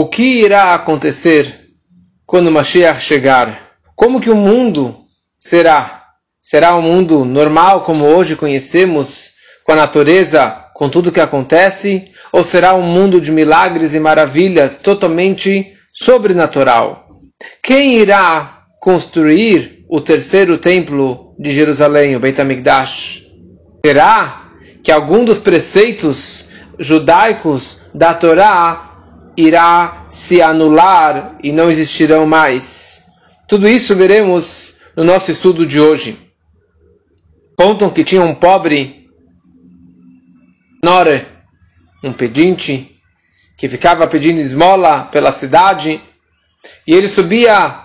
o que irá acontecer quando Mashiach chegar? Como que o mundo será? Será um mundo normal como hoje conhecemos, com a natureza, com tudo que acontece? Ou será um mundo de milagres e maravilhas totalmente sobrenatural? Quem irá construir o terceiro templo de Jerusalém, o Beit HaMikdash? Será que algum dos preceitos judaicos da Torá irá se anular e não existirão mais. Tudo isso veremos no nosso estudo de hoje. Contam que tinha um pobre Nore, um pedinte, que ficava pedindo esmola pela cidade, e ele subia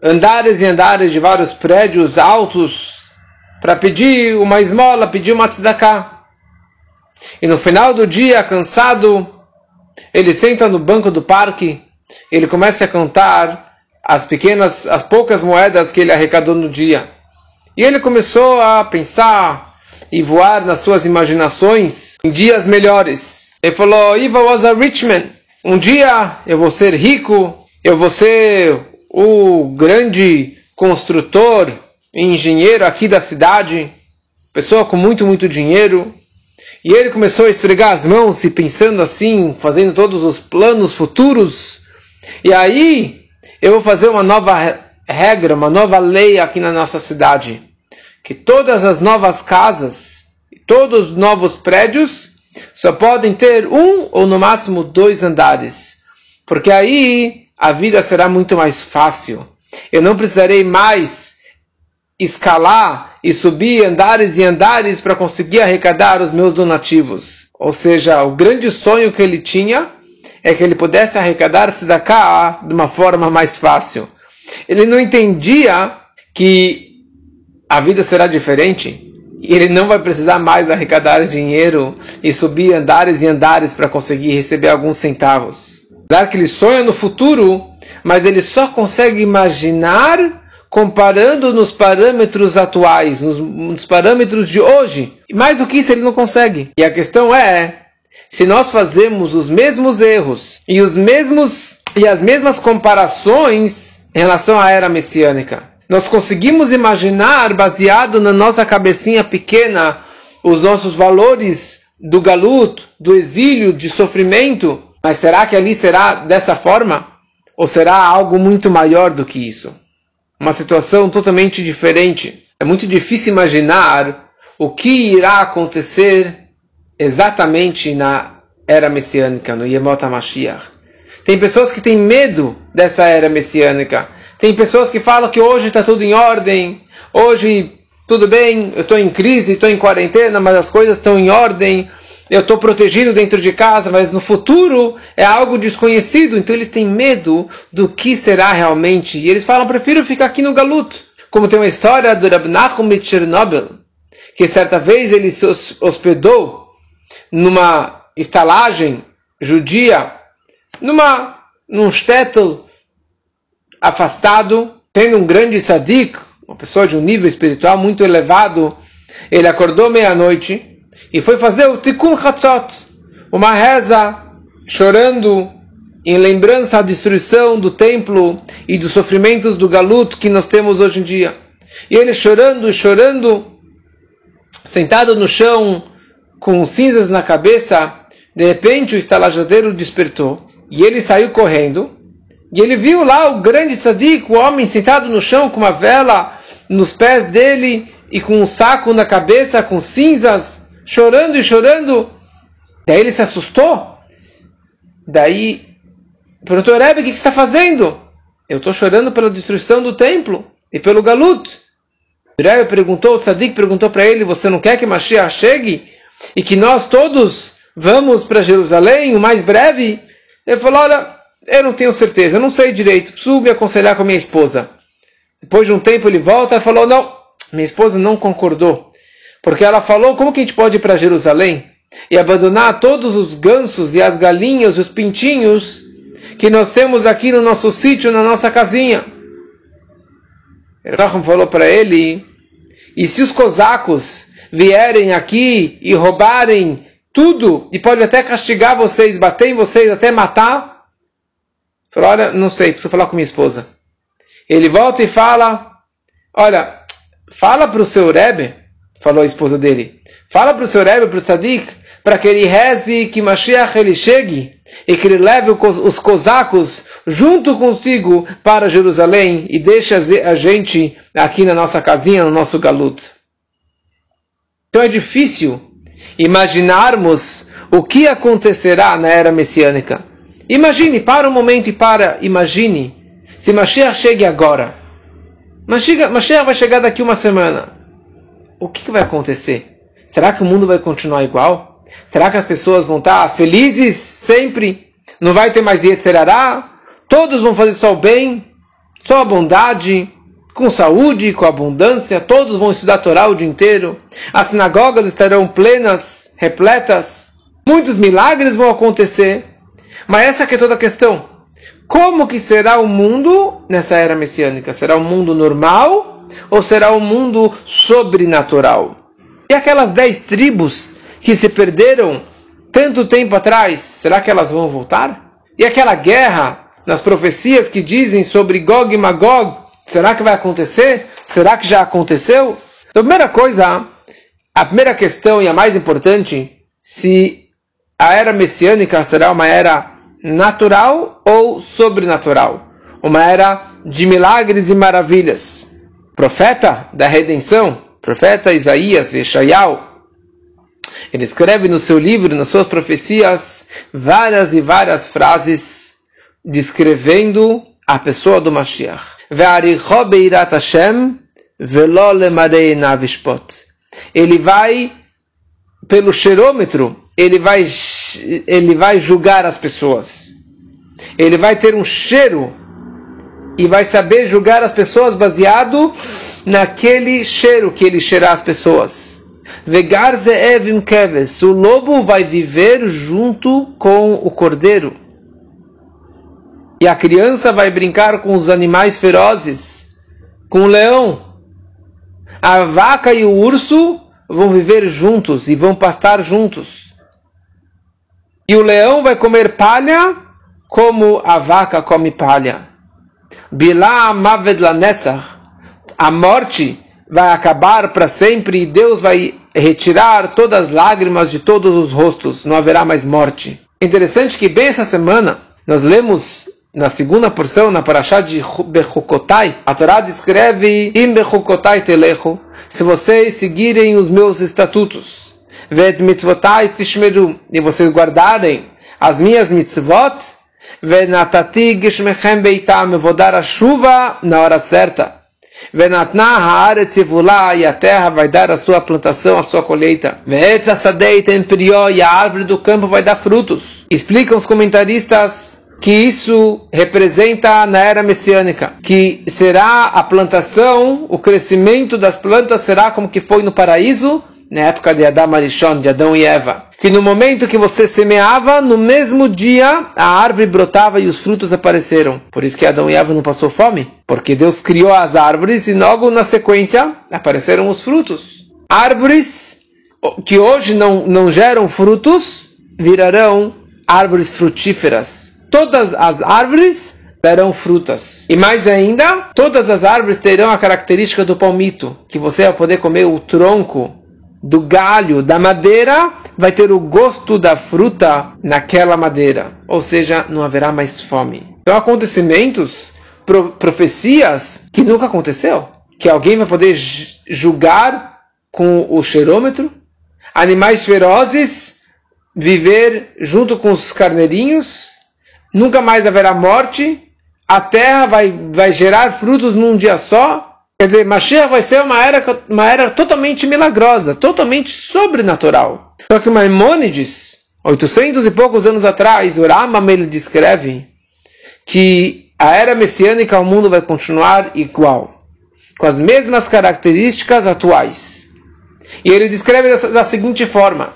andares e andares de vários prédios altos para pedir uma esmola, pedir uma tzedakah. E no final do dia, cansado, ele senta no banco do parque, ele começa a contar as pequenas, as poucas moedas que ele arrecadou no dia. E ele começou a pensar e voar nas suas imaginações em dias melhores. Ele falou: Iva was a rich man. Um dia eu vou ser rico, eu vou ser o grande construtor engenheiro aqui da cidade, pessoa com muito, muito dinheiro. E ele começou a esfregar as mãos e pensando assim, fazendo todos os planos futuros. E aí, eu vou fazer uma nova regra, uma nova lei aqui na nossa cidade. Que todas as novas casas, todos os novos prédios, só podem ter um ou no máximo dois andares. Porque aí a vida será muito mais fácil. Eu não precisarei mais escalar e subir andares e andares para conseguir arrecadar os meus donativos. Ou seja, o grande sonho que ele tinha é que ele pudesse arrecadar tzedakah de uma forma mais fácil. Ele não entendia que a vida será diferente e ele não vai precisar mais arrecadar dinheiro e subir andares e andares para conseguir receber alguns centavos. Claro que ele sonha no futuro, mas ele só consegue imaginar comparando nos parâmetros atuais, nos, nos, parâmetros de hoje. Mais do que isso, ele não consegue. E a questão é, se nós fazemos os mesmos erros e os mesmos e as mesmas comparações em relação à era messiânica, nós conseguimos imaginar, baseado na nossa cabecinha pequena, os nossos valores do galuto, do exílio, de sofrimento, mas será que ali será dessa forma? Ou será algo muito maior do que isso? Uma situação totalmente diferente. É muito difícil imaginar o que irá acontecer exatamente na era messiânica, no Yemot HaMashiach. Tem pessoas que têm medo dessa era messiânica. Tem pessoas que falam que hoje está tudo em ordem, hoje tudo bem, eu estou em crise, estou em quarentena, mas as coisas estão em ordem, eu estou protegido dentro de casa, mas no futuro é algo desconhecido, então eles têm medo do que será realmente. E eles falam, prefiro ficar aqui no Galuto. Como tem uma história do Rab Nachum de Chernobyl, que certa vez ele se hospedou numa estalagem judia, numa, num shtetl afastado, tendo um grande tzadik, uma pessoa de um nível espiritual muito elevado, ele acordou meia-noite e foi fazer o Tikkun Chatzot, uma reza chorando em lembrança à destruição do templo e dos sofrimentos do galuto que nós temos hoje em dia. E ele chorando chorando, sentado no chão, com cinzas na cabeça, de repente o estalajadeiro despertou e ele saiu correndo. E ele viu lá o grande tzadik, o homem sentado no chão com uma vela nos pés dele e com um saco na cabeça com cinzas chorando e chorando. Daí ele se assustou. Daí perguntou, Rebbe, o que, você está fazendo? Eu estou chorando pela destruição do templo e pelo galut. O Rebbe perguntou, o Tzadik perguntou para ele, você não quer que Mashiach chegue? E que nós todos vamos para Jerusalém o mais breve? Ele falou, olha, eu não tenho certeza, eu não sei direito, preciso me aconselhar com a minha esposa. Depois de um tempo ele volta e falou, não, minha esposa não concordou. Porque ela falou: como que a gente pode ir para Jerusalém e abandonar todos os gansos e as galinhas, os pintinhos que nós temos aqui no nosso sítio, na nossa casinha? Raham falou para ele: e se os cosacos vierem aqui e roubarem tudo e pode até castigar vocês, bater em vocês, até matar? Falou, olha, não sei, preciso falar com minha esposa. Ele volta e fala, olha, fala para o seu Rebbe, falou a esposa dele, fala para o seu Rebbe, para o Tzadik, para que ele reze que Mashiach ele chegue e que ele leve os cosacos junto consigo para Jerusalém e deixe a gente aqui na nossa casinha, no nosso galuto. Então é difícil imaginarmos o que acontecerá na era messiânica. Imagine, para um momento e para, imagine, se Mashiach chegue agora. Mashiach vai chegar daqui uma semana. O que, que vai acontecer? Será que o mundo vai continuar igual? Será que as pessoas vão estar felizes sempre? Não vai ter mais Yetzerará? Todos vão fazer só o bem? Só a bondade? Com saúde, com abundância? Todos vão estudar a Torá o dia inteiro? As sinagogas estarão plenas, repletas? Muitos milagres vão acontecer? Mas essa é toda a questão. Como que será o mundo nessa era messiânica? Será um mundo normal ou será um mundo sobrenatural? E aquelas dez tribos que se perderam tanto tempo atrás, será que elas vão voltar? E aquela guerra nas profecias que dizem sobre Gog e Magog, será que vai acontecer? Será que já aconteceu? Então, a primeira coisa, a primeira questão e a mais importante, se a era messiânica será uma era natural ou sobrenatural? Uma era de milagres e maravilhas. Profeta da redenção, profeta Isaías, Yeshayahu, ele escreve no seu livro, nas suas profecias, várias e várias frases descrevendo a pessoa do Mashiach. Ele vai, pelo cheirômetro, ele vai, ele vai julgar as pessoas. Ele vai ter um cheiro e vai saber julgar as pessoas baseado naquele cheiro que ele cheirar as pessoas. Vegar ze'evim keves. O lobo vai viver junto com o cordeiro. E a criança vai brincar com os animais ferozes, com o leão. A vaca e o urso vão viver juntos e vão pastar juntos. E o leão vai comer palha como a vaca come palha. Bilá maved. A morte vai acabar para sempre e Deus vai retirar todas as lágrimas de todos os rostos, não haverá mais morte. Interessante que bem essa semana nós lemos na segunda porção, na Parashá de Bechukotai, a Torá descreve Im Bechukotai telecho, se vocês seguirem os meus estatutos, Vet mitzvotai tishmeru, e vocês guardarem as minhas mitzvot, Venatati geshmechem beitam, eu vou dar a chuva na hora certa. Venatna haaretz evulá, e a terra vai dar a sua plantação, a sua colheita. Ve'etz asadei temprió, e a árvore do campo vai dar frutos. Explicam os comentaristas que isso representa na era messiânica, que será a plantação, o crescimento das plantas será como que foi no paraíso, na época de Adão Arishon, de Adão e Eva. Que no momento que você semeava, no mesmo dia a árvore brotava e os frutos apareceram. Por isso que Adão e Eva não passou fome. Porque Deus criou as árvores e logo na sequência apareceram os frutos. Árvores que hoje não, não geram frutos virarão árvores frutíferas. Todas as árvores darão frutas. E mais ainda, todas as árvores terão a característica do palmito, que você vai poder comer o tronco do galho, da madeira, vai ter o gosto da fruta naquela madeira. Ou seja, não haverá mais fome. Então, acontecimentos, pro, profecias que nunca aconteceu. Que alguém vai poder julgar com o cheirômetro. Animais ferozes viver junto com os carneirinhos. Nunca mais haverá morte. A terra vai, vai gerar frutos num dia só Quer dizer, Mashiach vai ser uma era, uma era totalmente milagrosa, totalmente sobrenatural. Só que Maimônides, 800 e poucos anos atrás, o Rambam ele descreve que a era messiânica, o mundo vai continuar igual, com as mesmas características atuais. E ele descreve da, da seguinte forma: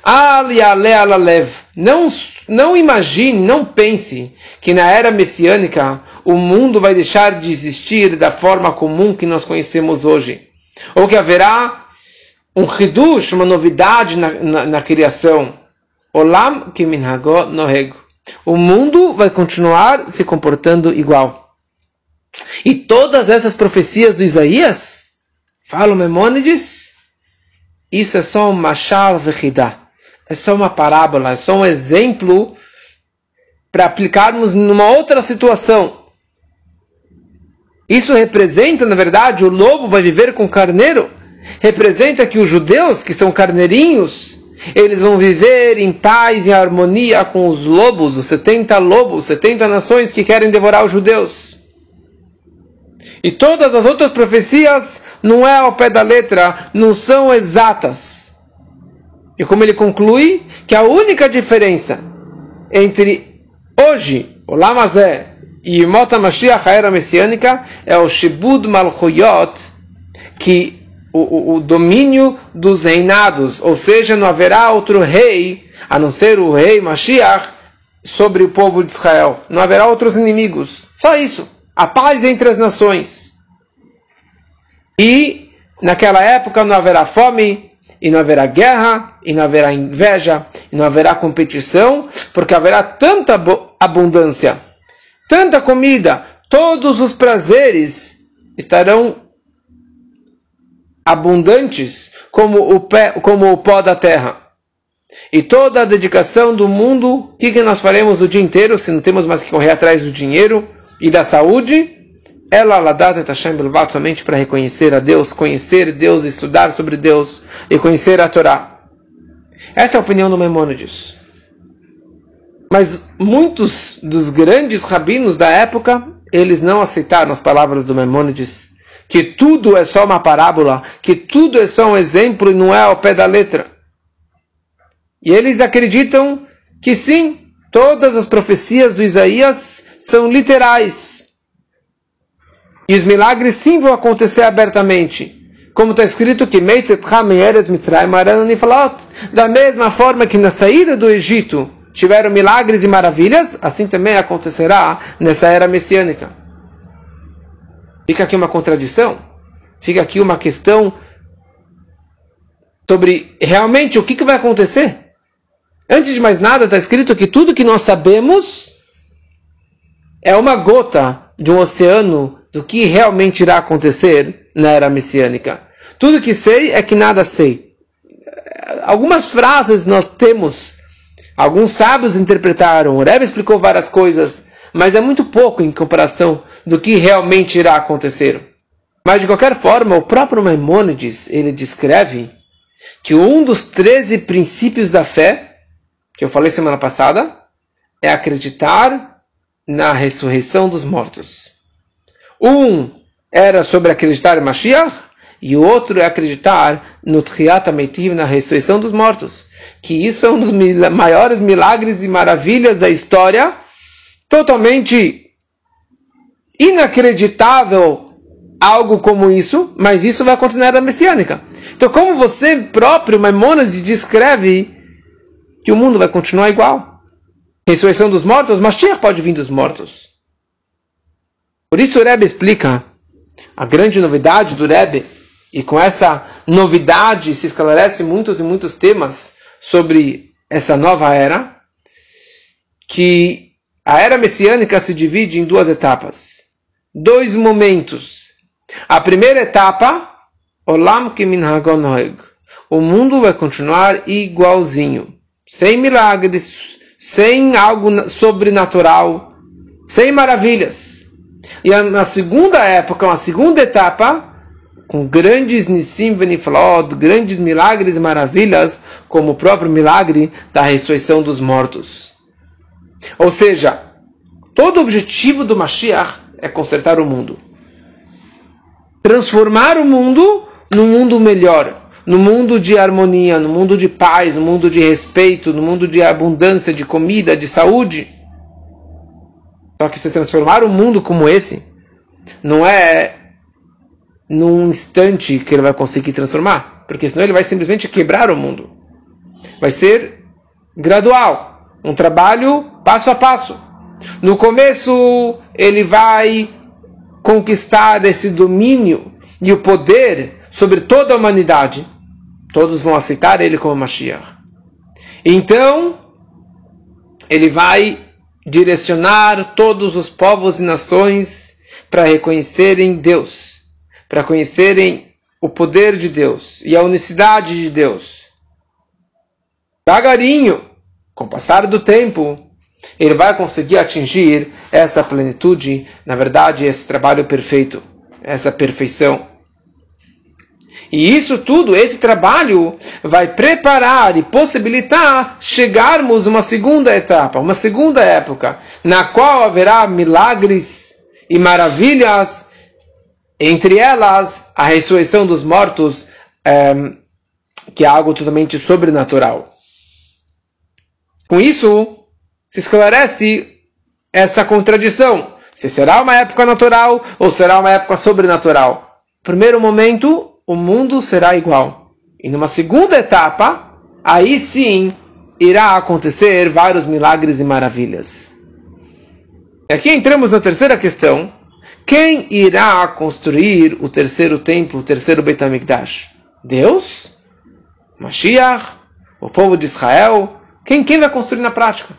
Ali ale alalev. Não, não imagine, não pense que na era messiânica o mundo vai deixar de existir da forma comum que nós conhecemos hoje. Ou que haverá um hidush, uma novidade na, na, na criação. Olam nohego. O mundo vai continuar se comportando igual. E todas essas profecias do Isaías, falam Memônides, isso é só um machal vechidá. É só uma parábola, é só um exemplo para aplicarmos numa outra situação. Isso representa, na verdade, o lobo vai viver com o carneiro. Representa que os judeus, que são carneirinhos, eles vão viver em paz e harmonia com os lobos, os 70 lobos, 70 nações que querem devorar os judeus. E todas as outras profecias não é ao pé da letra, não são exatas. E como ele conclui, que a única diferença entre hoje, o Lamazé, e Mota Mashiach, a era messiânica, é o Shibud Malchuyot, que o, o, o, domínio dos reinados, ou seja, não haverá outro rei, a não ser o rei Mashiach, sobre o povo de Israel. Não haverá outros inimigos. Só isso. A paz entre as nações. E naquela época não haverá fome, e não haverá guerra, e não haverá inveja, e não haverá competição, porque haverá tanta abundância, tanta comida, todos os prazeres estarão abundantes como o, pé, como o pó da terra. E toda a dedicação do mundo, o que, que nós faremos o dia inteiro se não temos mais que correr atrás do dinheiro e da saúde? Ela ladata Hashem belvat somente para reconhecer a Deus, conhecer Deus, estudar sobre Deus e conhecer a Torá. Essa é a opinião do Maimônides. Mas muitos dos grandes rabinos da época, eles não aceitaram as palavras do Maimônides que tudo é só uma parábola, que tudo é só um exemplo e não é ao pé da letra. E eles acreditam que sim, todas as profecias do Isaías são literais. E os milagres sim vão acontecer abertamente. Como está escrito que da mesma forma que na saída do Egito tiveram milagres e maravilhas, assim também acontecerá nessa era messiânica. Fica aqui uma contradição. Fica aqui uma questão sobre realmente o que, que vai acontecer. Antes de mais nada, está escrito que tudo que nós sabemos é uma gota de um oceano do que realmente irá acontecer na era messiânica. Tudo que sei é que nada sei. Algumas frases nós temos, alguns sábios interpretaram, o Rebbe explicou várias coisas, mas é muito pouco em comparação do que realmente irá acontecer. Mas de qualquer forma, o próprio Maimônides, ele descreve que um dos 13 princípios da fé, que eu falei semana passada, é acreditar na ressurreição dos mortos. Um era sobre acreditar em Mashiach, e o outro é acreditar no Ameitiv, na ressurreição dos mortos. Que isso é um dos maiores milagres e maravilhas da história, totalmente inacreditável algo como isso, mas isso vai acontecer na era messiânica. Então, como você próprio, Maimonides, descreve que o mundo vai continuar igual. Ressurreição dos mortos, Mashiach pode vir dos mortos. Por isso o Rebbe explica a grande novidade do Rebbe, e com essa novidade se esclarece muitos e muitos temas sobre essa nova era, que a era messiânica se divide em duas etapas dois momentos. A primeira etapa, Olam Kiminhagonoeg. O mundo vai continuar igualzinho, sem milagres, sem algo sobrenatural, sem maravilhas. E na segunda época, uma segunda etapa, com grandes Nissim Beniflod, grandes milagres e maravilhas, como o próprio milagre da ressurreição dos mortos. Ou seja, todo o objetivo do Mashiach é consertar o mundo. Transformar o mundo num mundo melhor, no mundo de harmonia, no mundo de paz, no mundo de respeito, no mundo de abundância, de comida, de saúde. Só que se transformar um mundo como esse, não é num instante que ele vai conseguir transformar, porque senão ele vai simplesmente quebrar o mundo. Vai ser gradual, um trabalho passo a passo. No começo, ele vai conquistar esse domínio e o poder sobre toda a humanidade. Todos vão aceitar ele como Mashiach. Então, ele vai direcionar todos os povos e nações para reconhecerem Deus, para conhecerem o poder de Deus e a unicidade de Deus. Devagarinho, com o passar do tempo, ele vai conseguir atingir essa plenitude, na verdade, esse trabalho perfeito, essa perfeição. E isso tudo, esse trabalho, vai preparar e possibilitar chegarmos a uma segunda etapa, uma segunda época, na qual haverá milagres e maravilhas, entre elas a ressurreição dos mortos, é, que é algo totalmente sobrenatural. Com isso, se esclarece essa contradição. Se será uma época natural ou será uma época sobrenatural. Primeiro momento, o mundo será igual. E numa segunda etapa, aí sim irá acontecer vários milagres e maravilhas. E aqui entramos na terceira questão. Quem irá construir o terceiro templo, o terceiro Beit HaMikdash? Deus? Mashiach? O povo de Israel? Quem, quem vai construir na prática?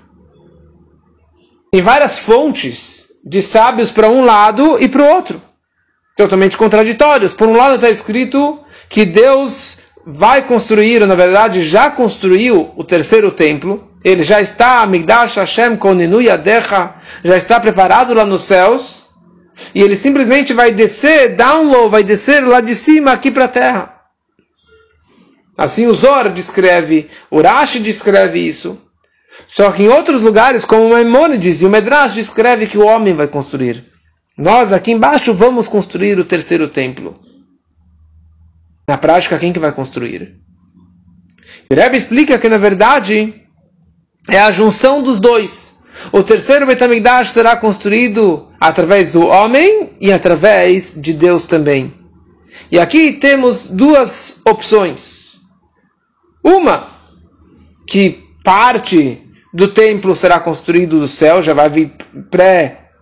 Tem várias fontes de sábios para um lado e para o outro. Totalmente contraditórios. Por um lado está escrito que Deus vai construir, ou na verdade já construiu o terceiro templo. Ele já está, Amigdash Hashem Koninu Yadecha, já está preparado lá nos céus. E ele simplesmente vai descer, download, vai descer lá de cima aqui para a terra. Assim o Zor descreve, o Rashi descreve isso. Só que em outros lugares, como o Maimonides e o Medrash, descreve que o homem vai construir. Nós aqui embaixo vamos construir o terceiro templo. Na prática, quem que vai construir? O Rebbe explica que, na verdade, é a junção dos dois. O terceiro Betamigdash será construído através do homem e através de Deus também. E aqui temos duas opções. Uma, que parte do templo será construído do céu, já vai vir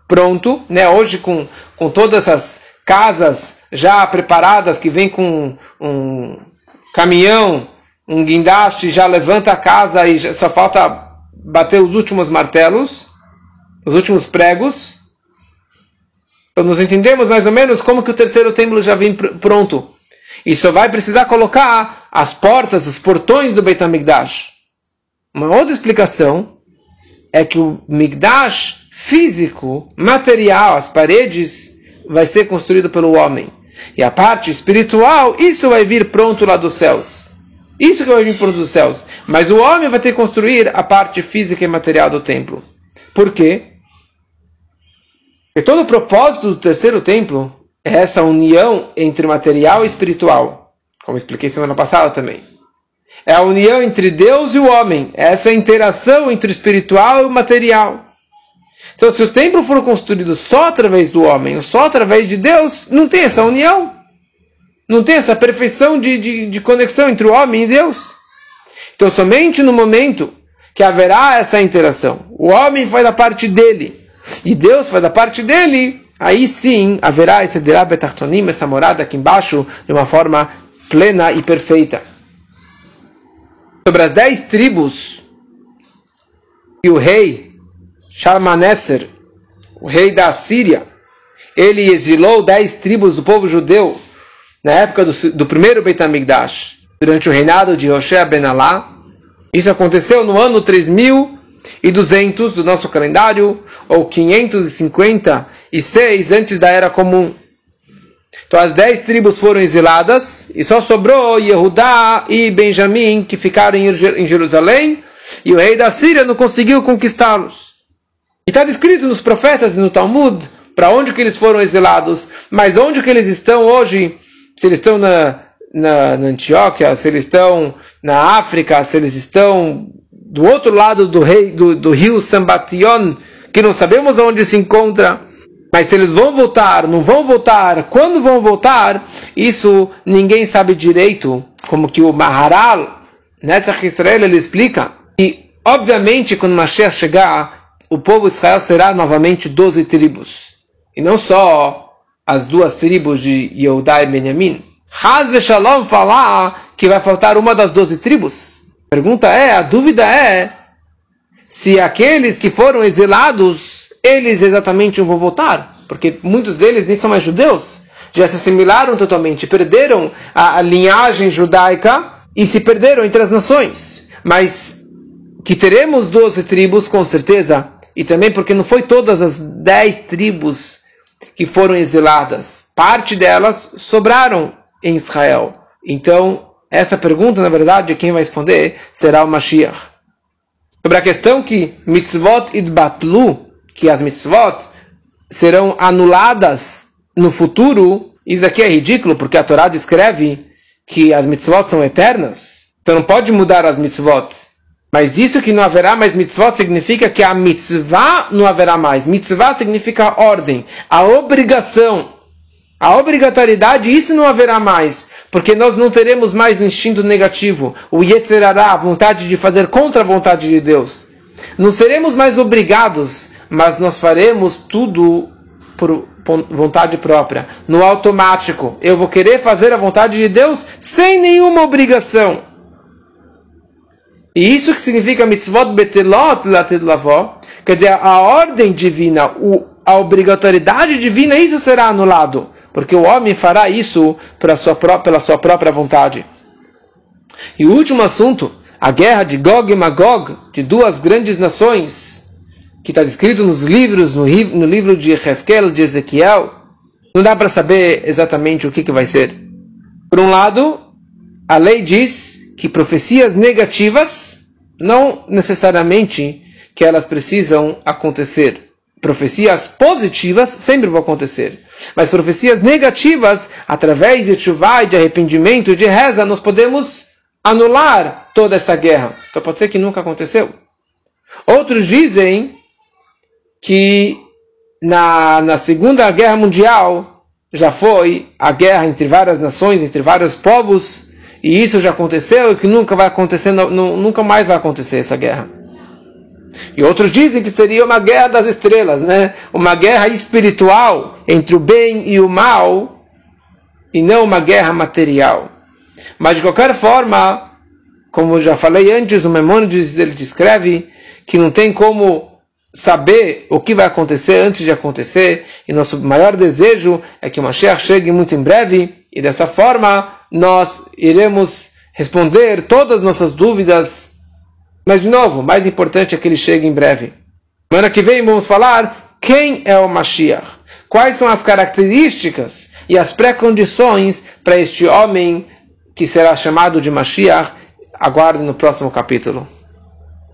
pré-pronto, né? Hoje com, com todas essas casas já preparadas que vem com um caminhão, um guindaste, já levanta a casa e só falta bater os últimos martelos, os últimos pregos. Então nos entendemos mais ou menos como que o terceiro templo já vem pr pronto. E só vai precisar colocar as portas, os portões do Beit HaMikdash. Uma outra explicação é que o Migdash físico, material, as paredes, vai ser construído pelo homem. E a parte espiritual, isso vai vir pronto lá dos céus. Isso que vai vir pronto dos céus. Mas o homem vai ter que construir a parte física e material do templo. Por quê? Porque todo o propósito do terceiro templo é essa união entre material e espiritual. Como expliquei semana passada também. É a união entre Deus e o homem. É essa interação entre o espiritual e o material. Então, se o templo for construído só através do homem, ou só através de Deus, não tem essa união. Não tem essa perfeição de, de, de conexão entre o homem e Deus. Então, somente no momento que haverá essa interação, o homem faz da parte dele e Deus faz da parte dele, aí sim haverá esse Dirá Betartonim, essa morada aqui embaixo, de uma forma plena e perfeita sobre as dez tribos que o rei Shalmaneser, o rei da Síria, ele exilou dez tribos do povo judeu na época do, do primeiro Beit durante o reinado de Hoshea Ben Alá. Isso aconteceu no ano 3200 do nosso calendário, ou 556 antes da Era Comum. Então as dez tribos foram exiladas e só sobrou Yehudá e Benjamim que ficaram em Jerusalém e o rei da Síria não conseguiu conquistá-los. E está descrito nos profetas e no Talmud para onde que eles foram exilados, mas onde que eles estão hoje, se eles estão na, na, na Antioquia, se eles estão na África, se eles estão do outro lado do, rei, do, do rio Sambation, que não sabemos onde se encontra, mas se eles vão voltar, não vão voltar, quando vão voltar, isso ninguém sabe direito. Como que o Maharal, Netzach Israel, ele explica. E, obviamente, quando Mashiach chegar, o povo de Israel será novamente 12 tribos. E não só as duas tribos de Yehudá e Benjamin. Haz Shalom falar que vai faltar uma das 12 tribos. A pergunta é, a dúvida é, se aqueles que foram exilados, eles exatamente vão voltar, porque muitos deles nem são mais judeus, já se assimilaram totalmente, perderam a, a linhagem judaica e se perderam entre as nações. Mas que teremos 12 tribos, com certeza, e também porque não foi todas as 10 tribos que foram exiladas, parte delas sobraram em Israel. Então, essa pergunta, na verdade, quem vai responder será o Mashiach. Sobre a questão que mitzvot idbatlu, que as mitzvot serão anuladas no futuro, isso aqui é ridículo, porque a Torá descreve que as mitzvot são eternas. Então não pode mudar as mitzvot. Mas isso que não haverá mais mitzvot significa que a mitzvah não haverá mais. Mitzvah significa ordem, a obrigação. A obrigatoriedade, isso não haverá mais, porque nós não teremos mais o instinto negativo, o yetzerará, a vontade de fazer contra a vontade de Deus. Não seremos mais obrigados, mas nós faremos tudo por vontade própria, no automático. Eu vou querer fazer a vontade de Deus sem nenhuma obrigação. E isso que significa mitzvot betelot lated lavó, quer dizer, a ordem divina, a obrigatoriedade divina, isso será anulado porque o homem fará isso pela sua, pela sua própria vontade. E o último assunto, a guerra de Gog e Magog, de duas grandes nações, que está escrito nos livros, no, no livro de Hezkel, de Ezequiel, não dá para saber exatamente o que, que vai ser. Por um lado, a lei diz que profecias negativas não necessariamente que elas precisam acontecer profecias positivas sempre vão acontecer. Mas profecias negativas, através de chuva de arrependimento e de reza, nós podemos anular toda essa guerra. Então pode ser que nunca aconteceu. Outros dizem que na, na Segunda Guerra Mundial já foi a guerra entre várias nações, entre vários povos, e isso já aconteceu e que nunca vai acontecer, nunca mais vai acontecer essa guerra. E outros dizem que seria uma guerra das estrelas, né? Uma guerra espiritual entre o bem e o mal, e não uma guerra material. Mas de qualquer forma, como já falei antes, o Memônides ele descreve que não tem como saber o que vai acontecer antes de acontecer, e nosso maior desejo é que o Mashiach chegue muito em breve, e dessa forma nós iremos responder todas as nossas dúvidas mas, de novo, mais importante é que ele chegue em breve. Semana que vem vamos falar quem é o Mashiach. Quais são as características e as pré-condições para este homem que será chamado de Mashiach? Aguarde no próximo capítulo.